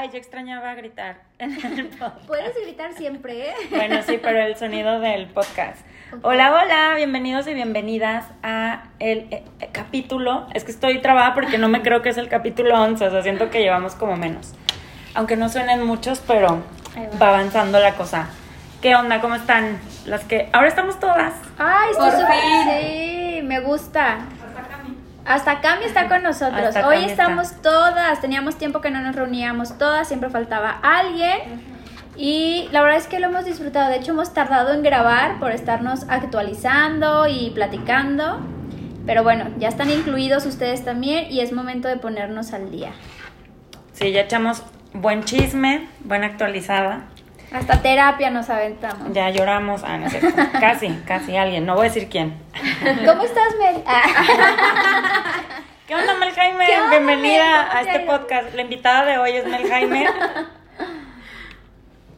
Ay, yo extrañaba gritar en el podcast. Puedes gritar siempre, ¿eh? Bueno, sí, pero el sonido del podcast. Hola, hola, bienvenidos y bienvenidas a el eh, eh, capítulo. Es que estoy trabada porque no me creo que es el capítulo 11, o sea, siento que llevamos como menos. Aunque no suenen muchos, pero va. va avanzando la cosa. ¿Qué onda? ¿Cómo están? Las que ahora estamos todas. Ay, estoy súper-. Sí, me gusta. Hasta Cami está con nosotros. Hasta Hoy estamos todas. Teníamos tiempo que no nos reuníamos todas. Siempre faltaba alguien. Y la verdad es que lo hemos disfrutado. De hecho, hemos tardado en grabar por estarnos actualizando y platicando. Pero bueno, ya están incluidos ustedes también y es momento de ponernos al día. Sí, ya echamos buen chisme, buena actualizada. Hasta terapia nos aventamos. Ya lloramos. Ah, no es cierto. Casi, casi alguien. No voy a decir quién. ¿Cómo estás, Mel? Ah. ¿Qué onda, Mel Jaime? ¿Qué onda, Bienvenida a te este podcast. La invitada de hoy es Mel Jaime,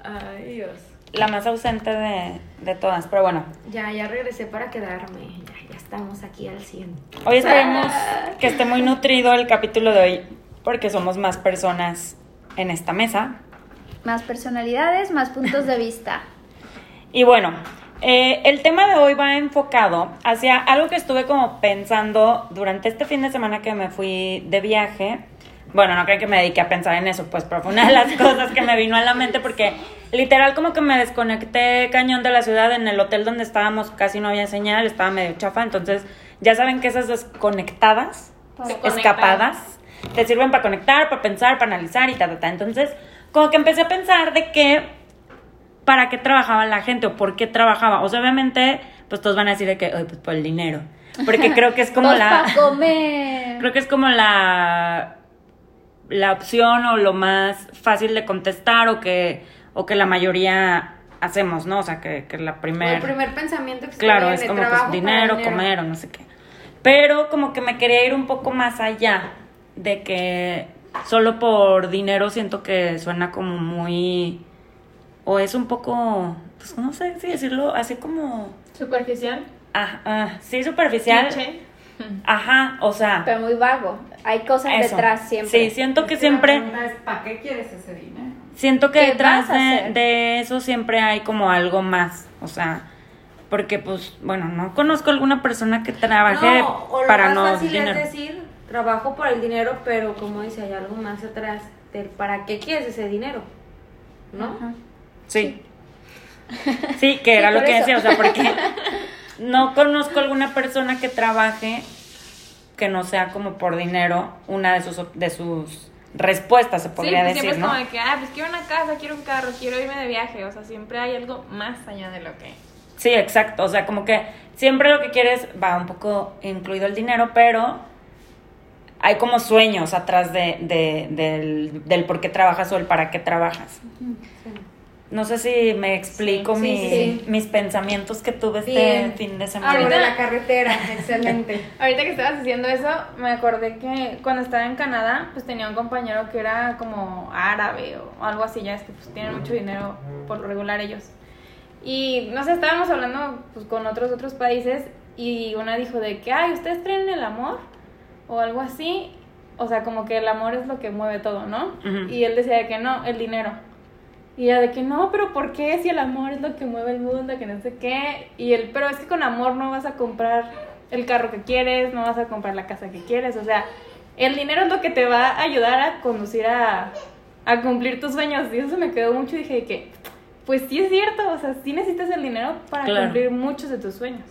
Ay, Dios. la más ausente de, de todas. Pero bueno, Ya, ya regresé para quedarme. Ya, ya estamos aquí al 100. hoy esperemos que esté muy nutrido el capítulo de hoy, porque somos más personas en esta mesa. Más personalidades, más puntos de vista. Y bueno, eh, el tema de hoy va enfocado hacia algo que estuve como pensando durante este fin de semana que me fui de viaje. Bueno, no creo que me dediqué a pensar en eso, pues, pero fue una de las cosas que me vino a la mente porque literal como que me desconecté cañón de la ciudad en el hotel donde estábamos, casi no había señal, estaba medio chafa, entonces ya saben que esas desconectadas, escapadas, te sirven para conectar, para pensar, para analizar y ta, ta, ta. Entonces, como que empecé a pensar de que para qué trabajaba la gente o por qué trabajaba. O sea, obviamente, pues todos van a decir de que, "Ay, pues por el dinero. Porque creo que es como la... pa' comer. Creo que es como la la opción o lo más fácil de contestar o que o que la mayoría hacemos, ¿no? O sea, que, que la el primera primer pensamiento que Claro, es como pues para dinero, dinero. comer o no sé qué. Pero como que me quería ir un poco más allá de que solo por dinero siento que suena como muy o es un poco pues no sé si decirlo, así como Superficial. ah, ah, sí superficial. Cliché. Ajá, o sea, Pero muy vago. Hay cosas eso. detrás siempre. Sí, siento que siempre ¿Para qué quieres ese dinero? Siento que ¿Qué detrás de, de eso siempre hay como algo más, o sea, porque pues, bueno, no conozco alguna persona que trabaje No, o lo para más no fácil dinero. es decir, trabajo por el dinero, pero como dice, hay algo más atrás del para qué quieres ese dinero, ¿no? Ajá. Sí. Sí, que era Sí, lo que eso. decía, o sea, porque no conozco alguna persona que trabaje que no sea como por dinero una de sus op- de sus respuestas, se podría sí, pues decir, siempre es como de que, ah, pues quiero una casa, quiero un carro, quiero irme de viaje. O sea, siempre hay algo más allá de lo que. Sí, exacto. O sea, como que siempre lo que quieres va un poco incluido el dinero, pero hay como sueños atrás de, de- del, del por qué trabajas o el para qué trabajas. No sé si me explico Sí, mi- sí, sí. mis pensamientos que tuve este Bien. fin de semana. Ahorita- la carretera, excelente. Ahorita que estabas diciendo eso, me acordé que cuando estaba en Canadá, pues tenía un compañero que era como árabe o algo así, ya es que pues tienen mucho dinero por lo regular ellos. Y no sé, estábamos hablando pues con otros otros países y una dijo de que, ay, ¿ustedes creen en el amor? O algo así. O sea, como que el amor es lo que mueve todo, ¿no? Y él decía de que no, el dinero. Y ella de que no, pero ¿por qué si el amor es lo que mueve el mundo, que no sé qué? Y él, pero es que con amor no vas a comprar el carro que quieres, no vas a comprar la casa que quieres, o sea, el dinero es lo que te va a ayudar a conducir a, a cumplir tus sueños. Y eso me quedó mucho y dije que, pues sí es cierto, o sea, sí necesitas el dinero para Claro. cumplir muchos de tus sueños.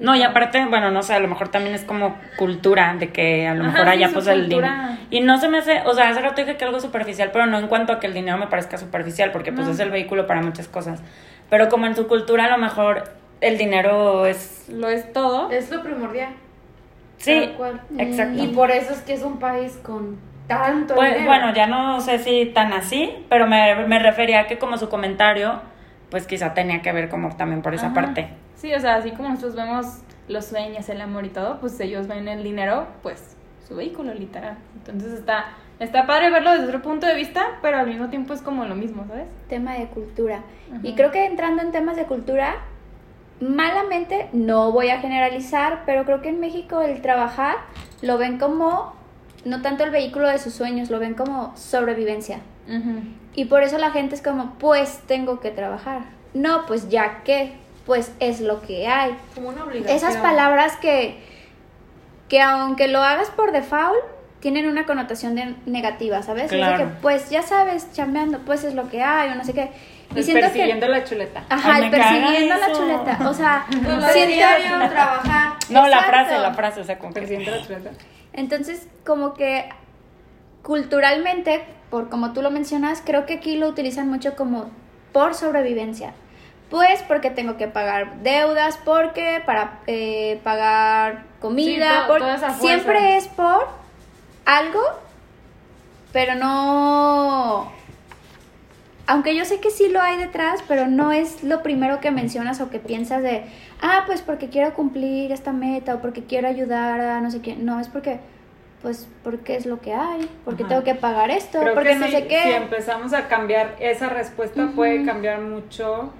No, y aparte, bueno, no sé, a lo mejor también es como cultura, de que a lo Ajá, mejor sí, allá pues el dinero. Y no se me hace, o sea, hace rato dije que algo superficial, pero no en cuanto a que el dinero me parezca superficial, porque pues No. es el vehículo para muchas cosas. Pero como en su cultura a lo mejor el dinero es... Lo es todo. Es lo primordial. Sí, Tal cual. exacto. Y por eso es que es un país con tanto Pues, dinero. bueno, ya no sé si tan así, pero me, me refería a que como su comentario, pues quizá tenía que ver como también por esa Ajá. parte. Sí, o sea, así como nosotros vemos los sueños, el amor y todo, pues ellos ven el dinero, pues su vehículo literal. Entonces está, está padre verlo desde otro punto de vista, pero al mismo tiempo es como lo mismo, ¿sabes? Tema de cultura. Y creo que entrando en temas de cultura, malamente, no voy a generalizar, pero creo que en México el trabajar lo ven como no tanto el vehículo de sus sueños, lo ven como sobrevivencia. Ujú. Y por eso la gente es como, pues tengo que trabajar. No, pues ya que, pues es lo que hay. Como una obligación. Esas palabras que, que aunque lo hagas por default, tienen una connotación de negativa, ¿sabes? Claro. que, pues ya sabes, chambeando, pues es lo que hay, o no sé qué. Y El siento persiguiendo que... la chuleta. Ajá, Ay, el persiguiendo la chuleta. O sea, Pues siento- diario, trabajar. No, la frase, la frase, o sea, como. Persiguiendo la chuleta. Entonces, como que culturalmente, por como tú lo mencionas, creo que aquí lo utilizan mucho como por sobrevivencia. Pues porque tengo que pagar deudas, porque para eh, pagar comida, Sí, to- por- toda esa fuerza. siempre es por algo, pero no... Aunque yo sé que sí lo hay detrás, pero no es lo primero que mencionas o que piensas de, ah, pues porque quiero cumplir esta meta o porque quiero ayudar a no sé quién. No, es porque, pues, porque es lo que hay, porque Ajá. tengo que pagar esto, Creo porque que no sé qué. si empezamos a cambiar esa respuesta, puede cambiar mucho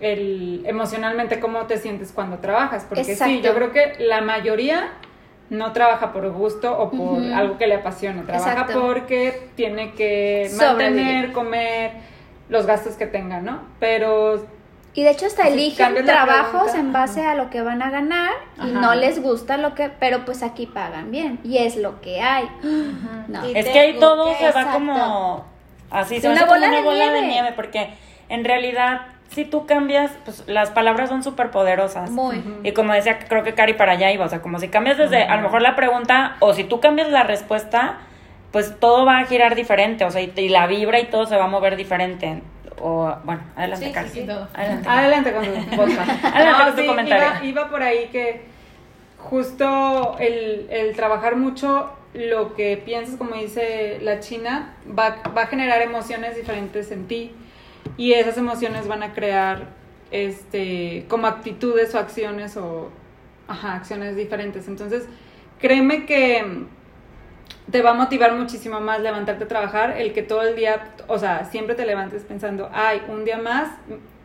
el emocionalmente cómo te sientes cuando trabajas. Porque sí, yo creo que la mayoría no trabaja por gusto o por algo que le apasione. Trabaja Exacto. porque tiene que Sobrevivir. mantener, comer, los gastos que tenga, ¿no? Pero Y de hecho hasta eligen trabajos en base a lo que van a ganar y Ajá. no les gusta lo que, pero pues aquí pagan bien y es lo que hay. No. Es que ahí todo que- se va como así, se va una hace como bola una de bola de nieve. nieve, porque en realidad si tú cambias, pues las palabras son súper poderosas. Muy. Y como decía, creo que Cari para allá iba, o sea, como si cambias desde a lo mejor la pregunta o si tú cambias la respuesta, pues todo va a girar diferente, o sea, y, y la vibra y todo se va a mover diferente. O, bueno, adelante, Sí, Cari. sí, sí. Adelante. Adelante con tu podcast. Adelante con tu comentario. Iba, iba por ahí que justo el, el trabajar mucho lo que piensas, como dice la China, va, va a generar emociones diferentes en ti y esas emociones van a crear este como actitudes o acciones o ajá, acciones diferentes. Entonces, créeme que te va a motivar muchísimo más levantarte a trabajar el que todo el día, o sea, siempre te levantes pensando, ay, un día más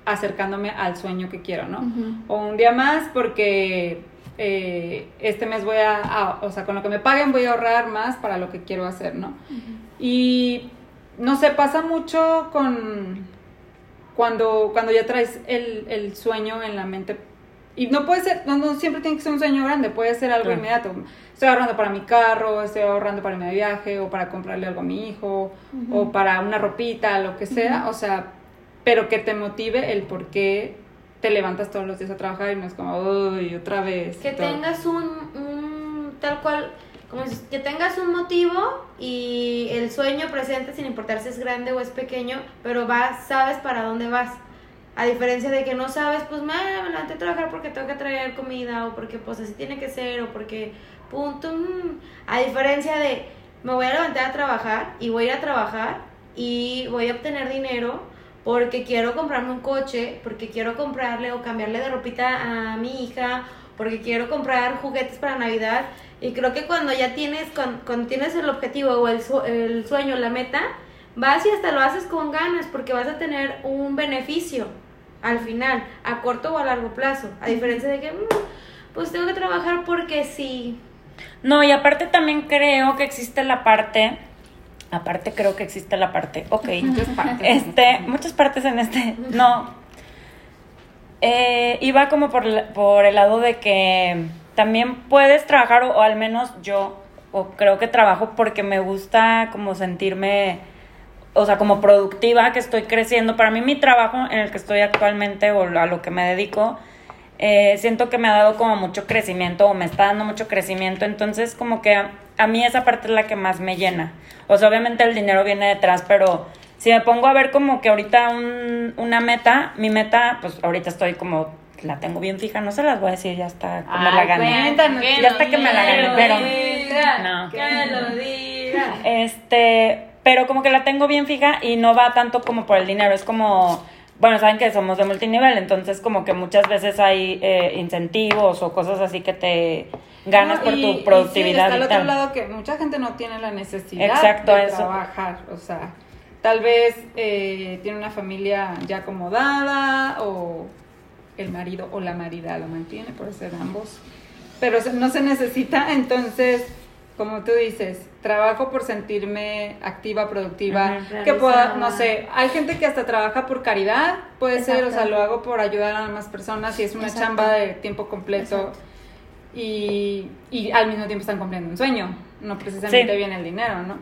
acercándome al sueño que quiero, ¿no? O un día más porque eh, este mes voy a, a- o sea, con lo que me paguen voy a ahorrar más para lo que quiero hacer, ¿no? Y no sé, pasa mucho con cuando, cuando ya traes el, el sueño en la mente. Y no puede ser, no, no siempre tiene que ser un sueño grande, puede ser algo Claro. inmediato. Estoy ahorrando para mi carro, estoy ahorrando para mi viaje, o para comprarle algo a mi hijo, o para una ropita, lo que sea. O sea, pero que te motive el por qué te levantas todos los días a trabajar y no es como, uy, otra vez. Que todo. tengas un, un tal cual, como dices, que tengas un motivo y el sueño presente sin importar si es grande o es pequeño, pero vas, sabes para dónde vas. A diferencia de que no sabes, pues me levanté a trabajar porque tengo que traer comida o porque pues así tiene que ser o porque punto. mm. A diferencia de me voy a levantar a trabajar y voy a ir a trabajar y voy a obtener dinero porque quiero comprarme un coche, porque quiero comprarle o cambiarle de ropita a mi hija, porque quiero comprar juguetes para Navidad. Y creo que cuando ya tienes, cuando, cuando tienes el objetivo o el, el sueño, la meta, vas y hasta lo haces con ganas porque vas a tener un beneficio al final, a corto o a largo plazo. A diferencia de que, "Mm, pues tengo que trabajar porque sí. No, y aparte también creo que existe la parte, aparte creo que existe la parte, ok, Muchas partes. este, muchas partes en este, no, Eh, iba como por, la- por el lado de que también puedes trabajar, o, o al menos yo, o creo que trabajo porque me gusta como sentirme, o sea, como productiva, que estoy creciendo. Para mí mi trabajo en el que estoy actualmente o a lo que me dedico, eh, siento que me ha dado como mucho crecimiento o me está dando mucho crecimiento. Entonces como que a, a mí esa parte es la que más me llena. O sea, obviamente el dinero viene detrás, pero si me pongo a ver como que ahorita un- una meta, mi meta, pues ahorita estoy como, la tengo bien fija, no se las voy a decir ya hasta que me la cuéntanos, ya hasta que me la gane, pero... No. Que lo diga. Este, pero como que la tengo bien fija y no va tanto como por el dinero, es como, bueno, saben que somos de multinivel, entonces como que muchas veces hay eh, incentivos o cosas así que te ganas No, por y- tu y productividad sí, está y al otro lado que mucha gente no tiene la necesidad Exacto, de eso. trabajar, o sea, tal vez eh, tiene una familia ya acomodada o el marido o la marida lo mantiene por ser ambos, pero no se necesita, entonces como tú dices, trabajo por sentirme activa, productiva, que pueda, no sé, hay gente que hasta trabaja por caridad, puede ser, o sea, lo hago por ayudar a más personas y es una Exacto. chamba de tiempo completo y, y al mismo tiempo están cumpliendo un sueño, no precisamente Sí. viene el dinero, ¿no?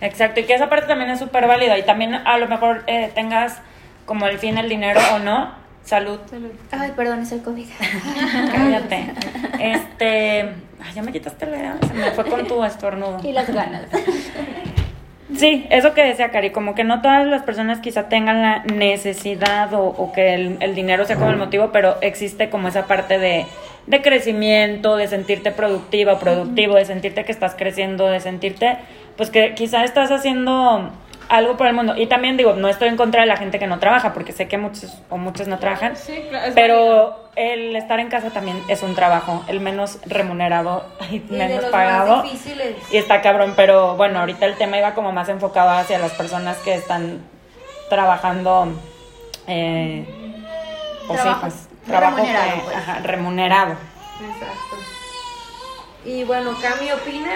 Exacto, y que esa parte también es súper válida y también a lo mejor eh, tengas como el fin el dinero o no, salud. Ay, perdón, es el COVID. Cállate. Este, ay, ya me quitaste la idea, se me fue con tu estornudo. y las ganas. Sí, eso que decía Cari, como que no todas las personas quizá tengan la necesidad o, o que el, el dinero sea como el motivo, pero existe como esa parte de, de crecimiento, de sentirte productiva o productivo, de sentirte que estás creciendo, de sentirte, pues que quizá estás haciendo algo por el mundo. Y también digo, no estoy en contra de la gente que no trabaja, porque sé que muchos o muchos no trabajan, Sí, claro. pero el estar en casa también es un trabajo, el menos remunerado y menos pagado. Y está cabrón, pero bueno, ahorita el tema iba como más enfocado hacia las personas que están trabajando. Eh, pues sí, Trabajo pues, trabajo remunerado, que- pues. ajá, remunerado. Exacto. Y bueno, Cami opina.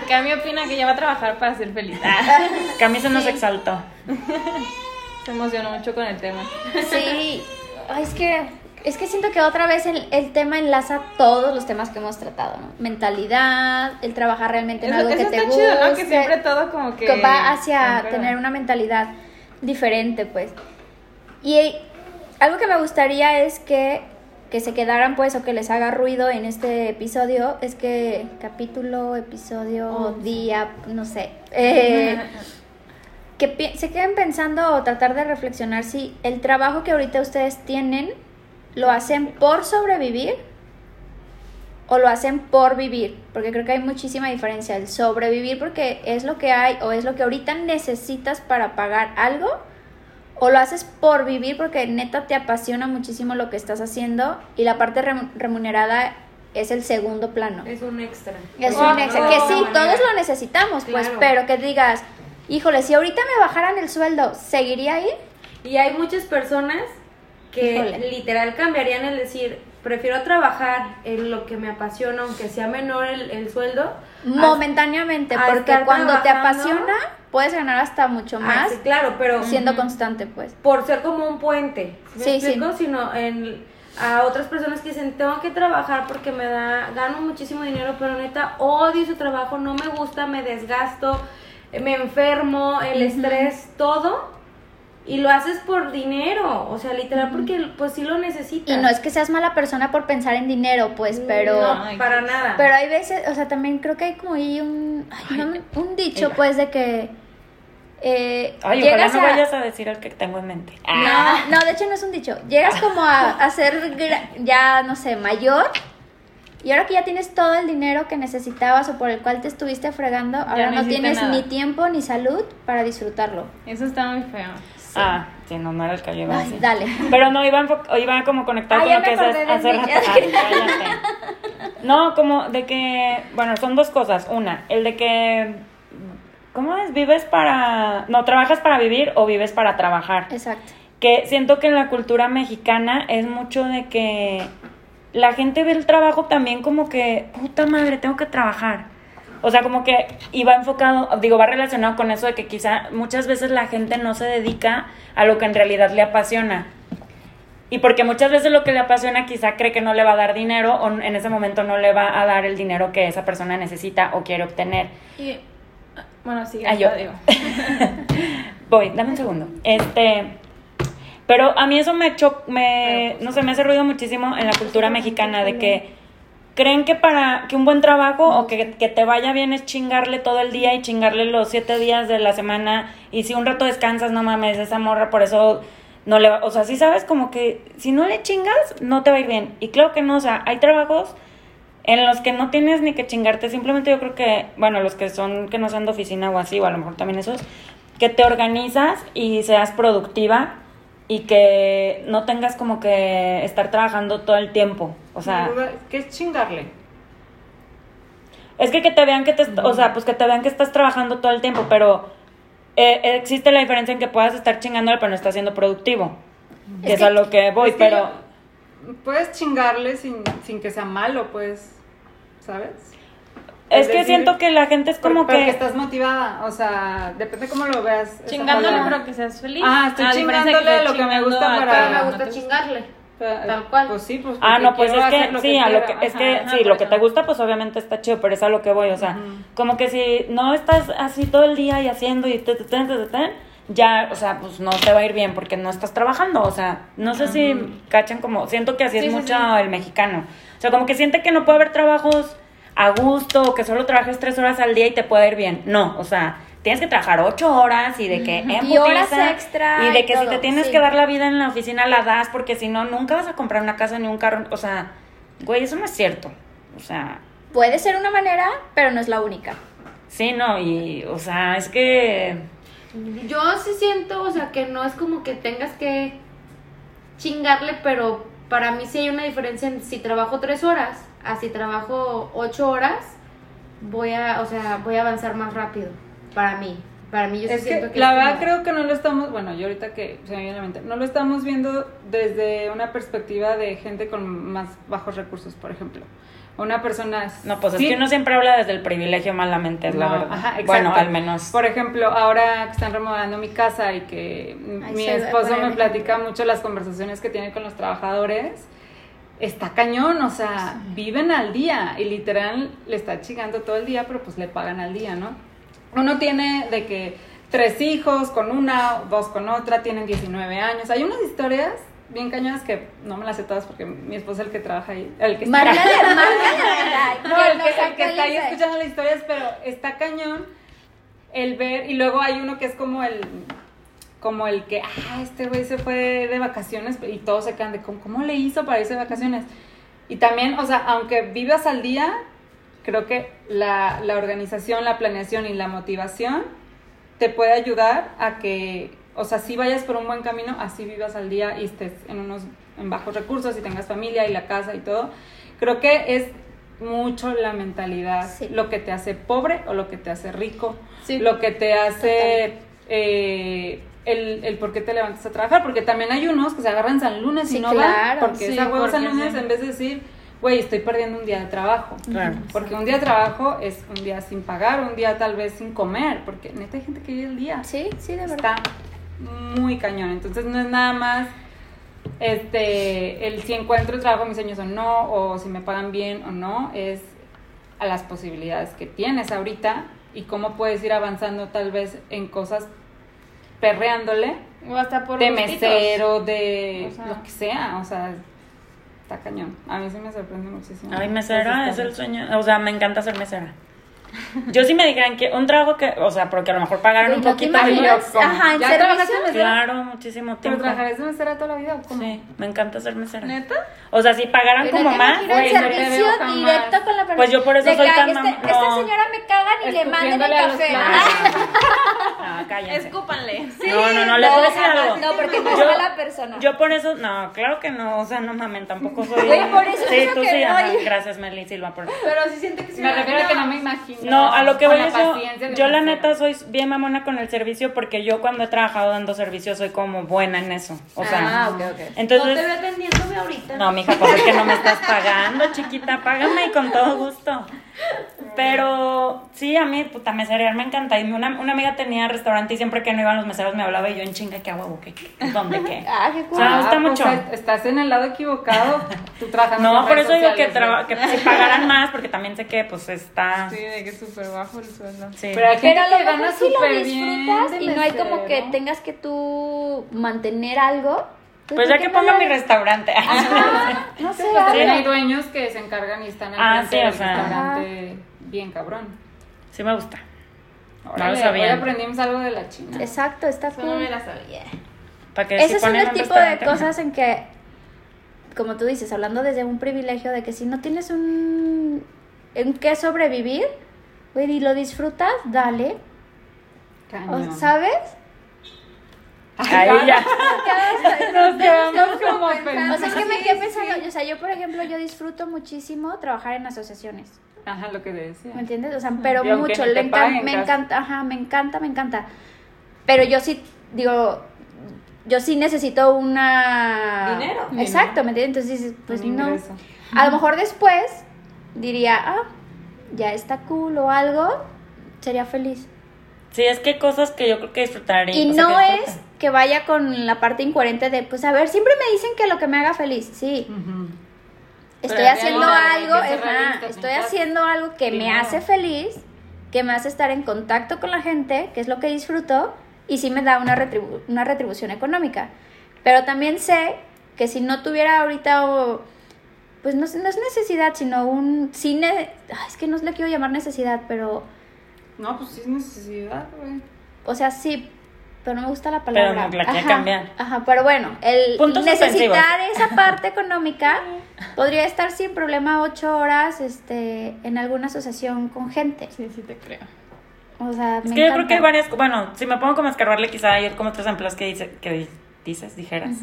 Cami opina que ya va a trabajar para ser feliz. Mí se nos exaltó. Se emocionó mucho con el tema. Sí, Ay, es que es que siento que otra vez el, el tema enlaza todos los temas que hemos tratado, ¿no? Mentalidad, el trabajar realmente en Eso, algo que te guste, chido, ¿no? Que siempre todo como que... que va hacia siempre tener una mentalidad diferente, pues. Y algo que me gustaría es que, que se quedaran, pues, o que les haga ruido en este episodio, es que capítulo, episodio, Once. día, no sé, eh, que se queden pensando o tratar de reflexionar si el trabajo que ahorita ustedes tienen lo hacen por sobrevivir o lo hacen por vivir, porque creo que hay muchísima diferencia. El sobrevivir porque es lo que hay o es lo que ahorita necesitas para pagar algo, o lo haces por vivir porque neta te apasiona muchísimo lo que estás haciendo y la parte rem- remunerada es el segundo plano. Es un extra. Es Por un extra, que sí, manera. todos lo necesitamos, pues, pero que digas, híjole, si ahorita me bajaran el sueldo, ¿seguiría ahí? Y hay muchas personas que Híjole. literal cambiarían el decir, prefiero trabajar en lo que me apasiona, aunque sea menor el, el sueldo. Momentáneamente, a porque cuando te apasiona, puedes ganar hasta mucho Ah, más sí, claro, pero siendo constante, pues. por ser como un puente, ¿me Sí, explico? Sino en, a otras personas que dicen, tengo que trabajar porque me da, gano muchísimo dinero, pero neta, odio su trabajo, no me gusta, me desgasto, me enfermo, el estrés, todo, y lo haces por dinero, o sea, literal, porque pues sí lo necesitas. Y no es que seas mala persona por pensar en dinero, pues, pero... No, para nada. Pero hay veces, o sea, también creo que hay como ahí un, ay, no me- un dicho, ella. pues, de que... Eh, Ay, ojalá llegas no a- vayas a decir el que tengo en mente. Ah, No, no, de hecho no es un dicho. Llegas como a, a ser gra- ya, no sé, mayor. Y ahora que ya tienes todo el dinero que necesitabas o por el cual te estuviste fregando, ahora no tienes nada. ni tiempo ni salud para disfrutarlo. Eso está muy feo. Ah, sí, no, no era el que yo iba a decir. dale. Pero no, iba, iba como conectado Ah, con lo que me acordé haces del hace rato. dicho. Ay, cállate. No, como de que, bueno, son dos cosas. Una, el de que, ¿cómo es? ¿Vives para, no, trabajas para vivir o vives para trabajar? Exacto. Que siento que en la cultura mexicana es mucho de que la gente ve el trabajo también como que, puta madre, tengo que trabajar. O sea, como que iba enfocado, digo, va relacionado con eso de que quizá muchas veces la gente no se dedica a lo que en realidad le apasiona. Y porque muchas veces lo que le apasiona quizá cree que no le va a dar dinero o en ese momento no le va a dar el dinero que esa persona necesita o quiere obtener. Y, bueno, sí, Ah, yo. digo. Voy, dame un segundo. Este, pero a mí eso me cho me, no sé, me hace ruido muchísimo en la cultura mexicana de que creen que para que un buen trabajo o que, que te vaya bien es chingarle todo el día y chingarle los siete días de la semana y si un rato descansas, no mames, esa morra por eso no le va, o sea, sí sabes como que si no le chingas, no te va a ir bien. Y claro que no, o sea, hay trabajos en los que no tienes ni que chingarte, simplemente yo creo que, bueno, los que son, que no sean de oficina o así, o a lo mejor también esos, que te organizas y seas productiva y que no tengas como que estar trabajando todo el tiempo, o sea, ¿Qué es chingarle? es que que te vean que te, o sea, pues que te vean que estás trabajando todo el tiempo, pero eh, existe la diferencia en que puedas estar chingándole pero no estás siendo productivo, que es, que- a lo que voy, Es que pero... puedes chingarle sin, sin que sea malo, pues, ¿sabes? Es Es que decir, siento que la gente es como Porque que... estás motivada, o sea, depende cómo lo veas. Chingándole, pero que seas feliz. Ah, estoy A diferencia de chingándole lo que me gusta para- Pero me gusta chingarle. Tal cual. Pues sí, pues. Ah, no, pues es que, sí, a lo que, es que, ajá, sí, lo que te gusta, pues obviamente está chido, pero es a lo que voy, o sea, como que si no estás así todo el día y haciendo y te, te, te, te, te, ya, o sea, pues no te va a ir bien porque no estás trabajando, o sea, no sé si cachan como, siento que así Sí, es sí, mucho sí. el mexicano, o sea, como que siente que no puede haber trabajos a gusto, o que solo trabajes tres horas al día y te puede ir bien, no, o sea, tienes que trabajar ocho horas y de que en Y horas extra y de y que si te tienes sí. que dar la vida en la oficina la das porque si no nunca vas a comprar una casa ni un carro, o sea, güey, eso no es cierto. O sea, Puede ser una manera, pero no es la única. sí, no, y o sea, es que Yo sí siento, o sea, que no es como que tengas que chingarle, pero para mí sí hay una diferencia en si trabajo tres horas a si trabajo ocho horas, voy a, o sea, voy a avanzar más rápido. Para mí, para mí yo sí siento que, la verdad como- creo que no lo estamos, bueno, yo ahorita que se me viene a la mente, no lo estamos viendo desde una perspectiva de gente con más bajos recursos, por ejemplo. Una persona... no, pues sí, es que uno siempre habla desde el privilegio malamente, es la verdad. ajá, exacto. bueno, al menos. Por ejemplo, ahora que están remodelando mi casa y que Ay, mi esposo me platica mucho las conversaciones que tiene con los trabajadores, está cañón, o sea, viven al día y literal le está chingando todo el día, pero pues le pagan al día, ¿no? Uno tiene de que tres hijos con una, dos con otra, tienen 19 años. Hay unas historias bien cañonas que no me las sé todas porque mi esposo es el que trabaja ahí, el que está Márcale, márcale, no, que el nos que, el que está ahí escuchando las historias, pero está cañón el ver, y luego hay uno que es como el, como el que, ah, este güey se fue de vacaciones y todos se quedan de, ¿cómo, cómo le hizo para irse de vacaciones? Y también, o sea, aunque vivas al día, creo que la, la organización, la planeación y la motivación te puede ayudar a que, o sea, si vayas por un buen camino, así vivas al día y estés en unos en bajos recursos y tengas familia y la casa y todo. Creo que es mucho la mentalidad, Sí. lo que te hace pobre o lo que te hace rico, Sí. lo que te hace eh, el, el por qué te levantas a trabajar, porque también hay unos que se agarran San Lunes y no claro, van, porque sí, esa huevo San Lunes en vez de decir, güey, estoy perdiendo un día de trabajo. Claro. Porque un día de trabajo es un día sin pagar, un día tal vez sin comer, porque neta hay gente que vive el día. Sí, sí, de verdad. Está muy cañón. Entonces no es nada más este el si encuentro trabajo mis sueños o no, o si me pagan bien o no, es a las posibilidades que tienes ahorita y cómo puedes ir avanzando tal vez en cosas perreándole O hasta por de gustitos. mesero, de O sea. lo que sea, o sea, está cañón. A mí sí me sorprende muchísimo. Ay, mesera Entonces, es el sueño, o sea, me encanta ser mesera. Yo sí me dijeran que un trabajo que, o sea, porque a lo mejor pagaran Güey, un ¿no poquito y yo Ajá, en ¿Ya trabajaste mesera? Claro, muchísimo ¿Pero tiempo. trabajarás de mesera toda la vida cómo? Sí, me encanta ser mesera. ¿Neta? O sea, si pagaran Pero como más, el no te servicio jamás. directo con la persona. Pues yo por eso soy tan este- mam- Esta no. señora me caga ni le manden el café. Ah, cállense. Escúpanle. No, no, no, les voy a decir algo. No, porque no es Yo- mala persona. Yo por eso, no, claro que no, o sea, no mamen, tampoco soy. Güey, por eso sí, tú que sí, no, y- gracias Meli Silva por Pero sí siento que sí Me me refiero a que no me imagino. No, a lo que voy yo, yo la neta soy bien mamona con el servicio porque yo cuando he trabajado dando servicio soy como buena en eso. O sea, Ah, ok, ok. No te entonces veo atendiéndome ahorita. no, mija, pues es que no me estás pagando, chiquita, págame y con todo gusto. Pero sí, a mí, puta, meserear me encanta. Y una, una amiga tenía restaurante y siempre que no iban los meseros me hablaba y yo en chinga, ¿qué hago? ¿Qué, qué, ¿Dónde qué? Ah, qué O sea, me gusta mucho. est- Estás en el lado equivocado. Tú trabajas No, por eso digo que, que si pagaran más, porque también sé que pues está... Sí, de que es súper bajo el sueldo. Sí. Pero hay gente Pero lo que gana si lo disfrutas y no hay como que tengas que tú mantener algo. Pues ¿por ya que no ponga lo- mi restaurante. Ajá, no sé, Pues también hay dueños que se encargan y están al Ah, sí, o sea. restaurante bien cabrón. Sí me gusta. Órale, lo sabía. Hoy aprendimos algo de la China. Exacto, está Eso no cool. me la sabía. Para que Ese si es el un tipo de cosas en que, como tú dices, hablando desde un privilegio de que si no tienes un en qué sobrevivir, güey, y lo disfrutas, dale. Cañón. ¿Sabes? Ahí ya. Nos quedamos como O sea, es pensando. que me quedé pensando, o sea, yo por ejemplo, yo disfruto muchísimo trabajar en asociaciones. Ajá, lo que te decía. ¿Me entiendes? O sea, pero Y mucho, te le encan- paguen, me encanta, ajá, me encanta, me encanta. Pero yo sí, digo, yo sí necesito una... Dinero. Exacto, ¿me entiendes? Entonces dices, pues Un no. ingreso. A lo mejor después diría, ah, ya está cool o algo, sería feliz. Sí, es que hay cosas que yo creo que disfrutaría. Y no que es que vaya con la parte incoherente de, pues a ver, siempre me dicen que lo que me haga feliz. Sí, estoy Pero haciendo algo, ajá, estoy haciendo algo que me hace feliz, que me hace estar en contacto con la gente, que es lo que disfruto, y sí me da una, retribu- una retribución económica. Pero también sé que si no tuviera ahorita, o- pues no, es- no es necesidad, sino un cine, ay, es que no le quiero llamar necesidad, pero, No, pues sí es necesidad, güey. o sea, sí, pero no me gusta la Pero palabra. no la quiere Ajá, cambiar. Ajá, pero bueno, el Puntos necesitar esa parte económica podría estar sin problema ocho horas este, en alguna asociación con gente. Sí, sí te creo. O sea, Es me que yo creo que hay varias. Bueno, si me pongo como a escarbarle, quizá hay como otros ejemplos que, dice, que di- dices, dijeras.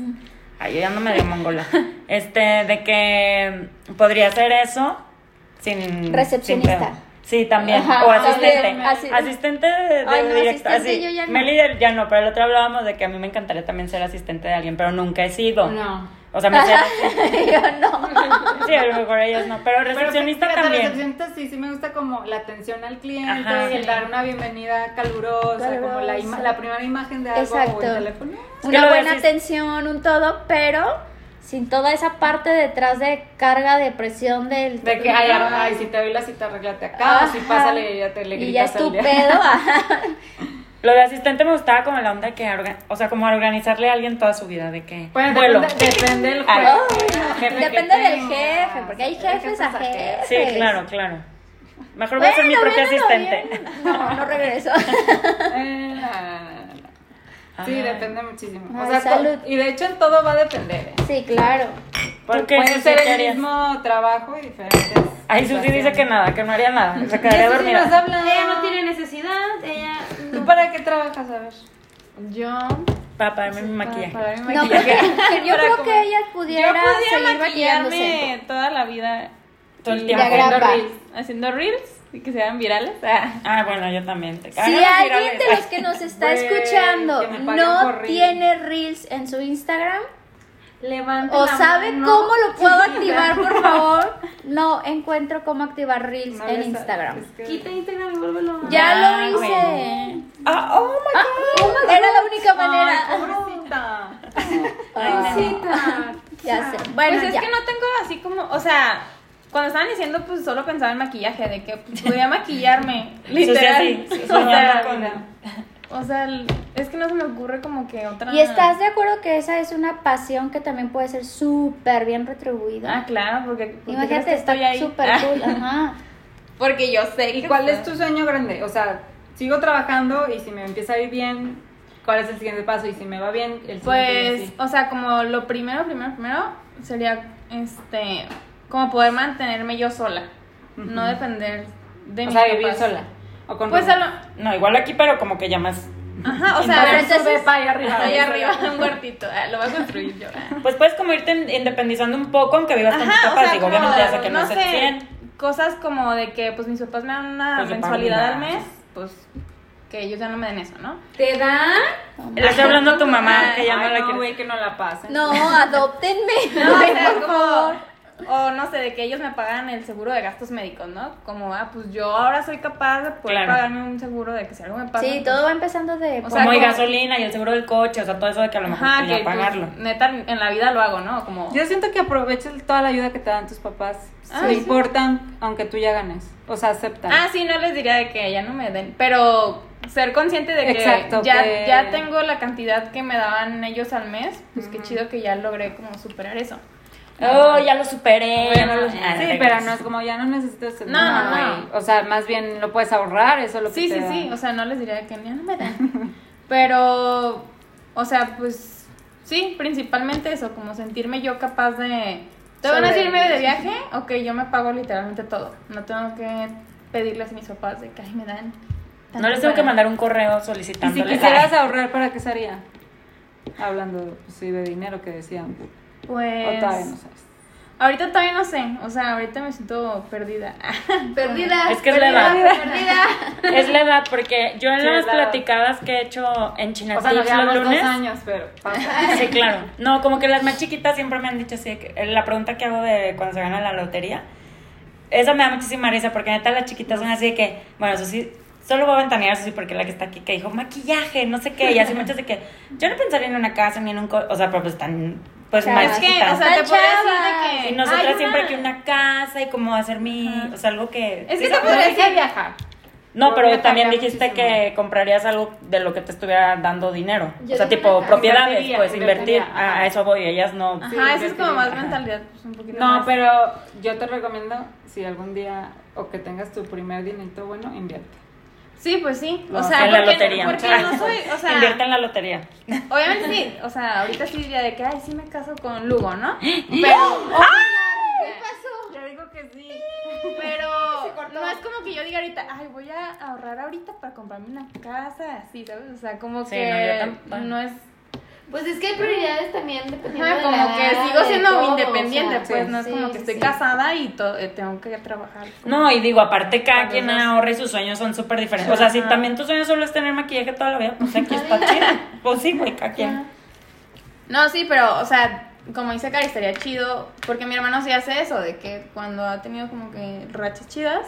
Ay, yo ya no medio mongola. Este, de que podría ser eso sin. Recepcionista. sin. Sí, también. Ajá, o asistente. también, así- Asistente de, de Ay, no, directo. asistente así. yo ya no. Meli ya no, pero el otro hablábamos de que a mí me encantaría también ser asistente de alguien, pero nunca he sido. No. O sea, me sé. Yo no. sí, a lo mejor ellos no. Pero recepcionista también. recepcionista sí, sí me gusta como la atención al cliente, Ajá. el dar una bienvenida calurosa, como la, ima- la primera imagen de algo Exacto. o el teléfono. Una buena atención, un todo, pero sin toda esa parte detrás de carga de presión del... De que, ay, ay, si te doy la cita, arréglate acá, o si pásale y ya te le Y ya gritas es tu al día. pedo. Lo de asistente me gustaba como la onda que, orga- o sea, como organizarle a alguien toda su vida, de que Bueno, vuelo. depende, depende del jefe. jefe que Depende del jefe, porque hay jefes a jefes. Sí, claro, claro. Mejor voy a ser mi propia asistente. bien. No, no regreso. Eh, Sí, depende muchísimo. Ay, o sea, salud. y de hecho en todo va a depender. ¿eh? Sí, claro. Porque Puede ser ¿qué el mismo trabajo y diferentes. Ay, Susi dice que nada, que no haría nada. Se quedaría sí dormida. nos habla. Ella no tiene necesidad, ella... ¿Tú para qué trabajas? A ver. Yo. Para pagarme mi maquillaje. Para, para mi No, maquillaje. porque yo creo que ella Yo pudiera seguir maquillándose. maquillarme toda la vida. Todo el tiempo. Haciendo reels. Haciendo reels y que sean virales. Ah. Ah, bueno, yo también. Te Si Háganos alguien virales. de los que nos está escuchando no tiene reels en su Instagram Levanta o la sabe mano. cómo lo puedo activar, por favor, no encuentro cómo activar reels No en Instagram. es que- Quita Instagram y vuélvelo a... Ya Ah, lo hice. bueno. Ah, oh my Ah, era la única manera. Ay, pobrecita. Ah, ya sé. Bueno, pues es ya. que no tengo así como, o sea, cuando estaban diciendo, pues solo pensaba en maquillaje, de que podía maquillarme. literal. o, soñando sea, con- o sea, es que no se me ocurre como que otra. ¿Y estás de acuerdo que esa es una pasión que también puede ser súper bien retribuida? Ah, claro, porque. Imagínate, está estoy ahí. súper Ah, cool. Ajá. Porque yo sé. ¿Y que cuál es tu sueño grande? O sea, sigo trabajando y si me empieza a ir bien, ¿cuál es el siguiente paso? Y si me va bien, el siguiente Pues, o sea, como lo primero, primero, primero sería, este, como poder mantenerme yo sola, no depender de O mis sea, vivir papás. sola. O con Pues a lo, No, igual aquí, pero como que ya más. ajá, o sea, a ver, entonces- Sube pa' ahí arriba. ahí arriba, un cuartito, ah, lo voy a construir yo. ah. Pues puedes como irte independizando un poco, aunque vivas con tus o papás. Digo, obviamente ya sé que no, no sé, 100. cosas como de que, pues, mis papás me dan una Pues, mensualidad al mi mes, pues, que ellos ya no me den eso, ¿no? ¿Te dan? Le estoy hablando a tu mamá, que ya no la güey, que no la pasen. No, adoptenme. No, o por favor. O no sé, de que ellos me pagan el seguro de gastos médicos, ¿no? Como, ah, pues yo ahora soy capaz de poder Claro. pagarme un seguro de que si algo me pasa. Sí, pues, todo va empezando de... O sea, como y gasolina y el seguro del coche, o sea, todo eso de que a lo mejor Ajá, pues, que pues, pagarlo. neta en la vida lo hago, ¿no? Como Yo siento que aproveches toda la ayuda que te dan tus papás. Ah, Se sí. importan, aunque tú ya ganes. O sea, aceptan. Ah, sí, no les diría de que ya no me den, pero ser consciente de que Exacto, ya, que- ya tengo la cantidad que me daban ellos al mes, pues qué chido que ya logré como superar eso. Oh, ya lo superé. Bueno, ya lo- sí, pero no es como ya no necesitas hacer No, no, güey. O sea, más bien lo puedes ahorrar, eso es lo que Sí, te sí, da. sí, o sea, no les diría que ya no me dan. Pero, o sea, pues sí, principalmente eso, como sentirme yo capaz de... ¿Te van a Sobrevivir. irme de viaje? Ok, yo me pago literalmente todo. No tengo que pedirles a mis papás de que, ay, me dan... No les tengo que para-". mandar un correo Y si quisieras ahorrar, ¿para qué sería? Hablando, pues, sí, de dinero que decían. Pues... O todavía no sabes. Ahorita todavía no sé, o sea, ahorita me siento perdida. Perdida. Es que es la edad. Perdida. Es la edad, porque yo en Sí, las platicadas que he hecho en China O sea, los dos lunes. años, pero pasa. Sí, claro. No, como que las más chiquitas siempre me han dicho así, que, eh, la pregunta que hago de cuando se gana la lotería, Eso me da muchísima risa porque neta las chiquitas son así de que, bueno, eso sí, solo voy a ventanear eso sí porque la que está aquí que dijo maquillaje, no sé qué, y así muchas de que yo no pensaría en una casa ni en un, co- o sea, pero pues están pues más Es que, o sea, te podría decir chavas. de que. y nosotras siempre que una casa y como hacer mi, o sea, algo que... Es que te podría decir viajar. No, pero también dijiste muchísimo. que comprarías algo de lo que te estuviera dando dinero. Yo o sea, tipo casa. propiedades, Invertiría, pues invertir. invertiría, A, ajá. a eso voy, ellas no. Ajá, Sí, eso es como más ajá. mentalidad, pues un poquito No, más. pero yo te recomiendo, si algún día o que tengas tu primer dinerito bueno, invierte. Sí, pues sí. No, o sea, en la porque, lotería. porque no soy, o sea, Invierte en la lotería. obviamente sí, o sea, ahorita sí diría de que, ay, sí me caso con Lugo, ¿no? Pero, ¿Qué pasó? ya digo que sí, pero no es como que yo diga ahorita, ay, voy a ahorrar ahorita para comprarme una casa, así, ¿sabes? O sea, como Sí, que no, yo tampoco. no es, Pues es que hay prioridades también dependiendo Ajá, de como la que edad, sigo siendo todo, independiente, o sea, pues no es sí, como que estoy sí. casada y eh, tengo que trabajar. No, y digo, aparte cada Cuando quien ahorra y sus sueños son súper diferentes. O sea, si también tu sueño solo es tener maquillaje toda la vida, pues aquí está chido. Pues sí, güey, cada quien. No, sí, pero, o sea, como dice Cari, estaría chido, porque mi hermano sí hace eso, de que cuando ha tenido como que rachas chidas,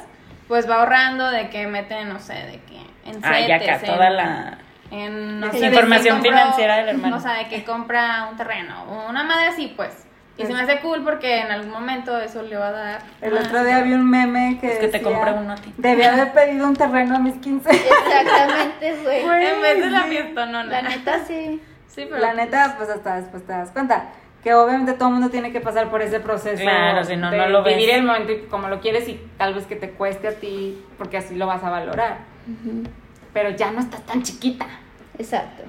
pues va ahorrando de que mete, no sé, de que en Ah, ya acá, toda la... en, no Sí, sé, información compró- financiera del hermano. O sea, de que compra un terreno, una madre así, pues. Y se me hace cool porque en algún momento eso le va a dar. El más. otro día vi un meme que Es que te decía, compré uno a ti. Debía haber pedido un terreno a mis 15. Exactamente, güey. En vez de la Sí. fiesta, no, no. La neta sí. Sí, pero. La neta, pues hasta después te das cuenta que obviamente todo el mundo tiene que pasar por ese proceso Claro, si no, no lo ves. vivir el momento y como lo quieres y tal vez que te cueste a ti porque así lo vas a valorar. Pero ya no estás tan chiquita. Exacto.